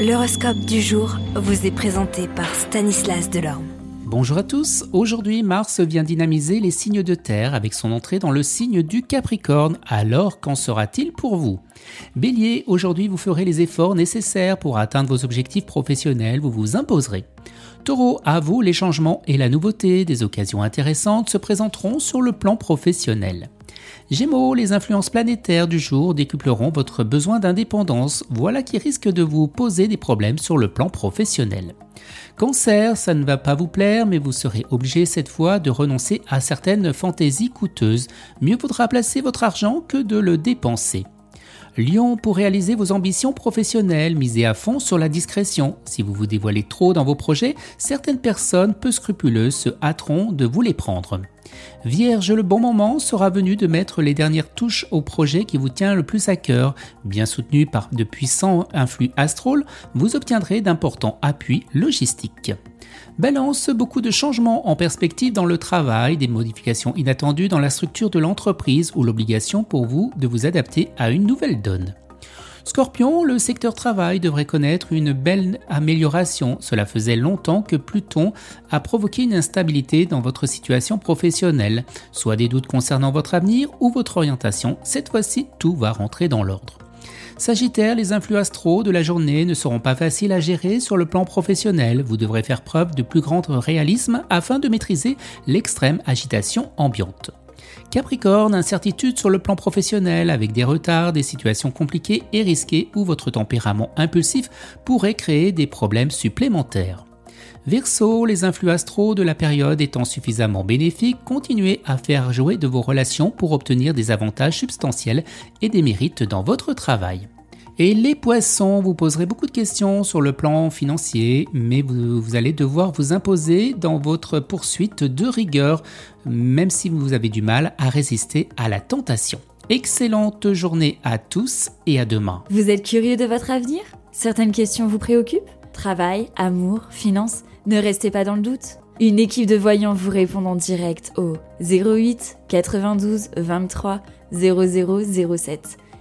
L'horoscope du jour vous est présenté par Stanislas Delorme. Bonjour à tous, aujourd'hui Mars vient dynamiser les signes de terre avec son entrée dans le signe du Capricorne, alors qu'en sera-t-il pour vous? Bélier, aujourd'hui vous ferez les efforts nécessaires pour atteindre vos objectifs professionnels, vous vous imposerez. Taureau, à vous les changements et la nouveauté, des occasions intéressantes se présenteront sur le plan professionnel. Gémeaux, les influences planétaires du jour décupleront votre besoin d'indépendance, voilà qui risque de vous poser des problèmes sur le plan professionnel. Cancer, ça ne va pas vous plaire, mais vous serez obligé cette fois de renoncer à certaines fantaisies coûteuses. Mieux vaudra placer votre argent que de le dépenser. Lion, pour réaliser vos ambitions professionnelles, misez à fond sur la discrétion. Si vous vous dévoilez trop dans vos projets, certaines personnes peu scrupuleuses se hâteront de vous les prendre. Vierge, le bon moment sera venu de mettre les dernières touches au projet qui vous tient le plus à cœur. Bien soutenu par de puissants influx astrales, vous obtiendrez d'importants appuis logistiques. Balance, beaucoup de changements en perspective dans le travail, des modifications inattendues dans la structure de l'entreprise ou l'obligation pour vous de vous adapter à une nouvelle donne. Scorpion, le secteur travail devrait connaître une belle amélioration. Cela faisait longtemps que Pluton a provoqué une instabilité dans votre situation professionnelle, soit des doutes concernant votre avenir ou votre orientation. Cette fois-ci, tout va rentrer dans l'ordre. Sagittaire, les influx astraux de la journée ne seront pas faciles à gérer sur le plan professionnel. Vous devrez faire preuve de plus grand réalisme afin de maîtriser l'extrême agitation ambiante. Capricorne, incertitude sur le plan professionnel avec des retards, des situations compliquées et risquées où votre tempérament impulsif pourrait créer des problèmes supplémentaires. Verseau, les influx astraux de la période étant suffisamment bénéfiques, continuez à faire jouer de vos relations pour obtenir des avantages substantiels et des mérites dans votre travail. Et les poissons, vous poserez beaucoup de questions sur le plan financier, mais vous, allez devoir vous imposer dans votre poursuite de rigueur, même si vous avez du mal à résister à la tentation. Excellente journée à tous et à demain. Vous êtes curieux de votre avenir? Certaines questions vous préoccupent? Travail, amour, finances Ne restez pas dans le doute. Une équipe de voyants vous répond en direct au 08 92 23 0007.